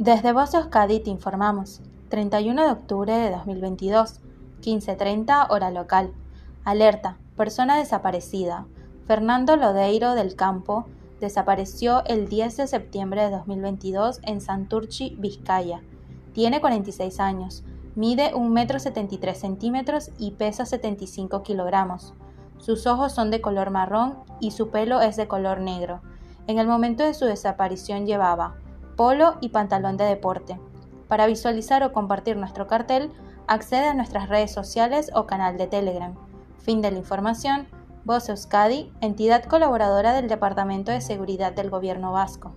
Desde Voz Euskadi te informamos. 31 de octubre de 2022, 15.30 hora local. Alerta, persona desaparecida. Fernando Lodeiro del Campo desapareció el 10 de septiembre de 2022 en Santurchi, Vizcaya. Tiene 46 años, mide 1,73 m centímetros y pesa 75 kilogramos. Sus ojos son de color marrón y su pelo es de color negro. En el momento de su desaparición llevaba polo y pantalón de deporte. Para visualizar o compartir nuestro cartel, accede a nuestras redes sociales o canal de Telegram. Fin de la información. Voz Euskadi, entidad colaboradora del Departamento de Seguridad del Gobierno Vasco.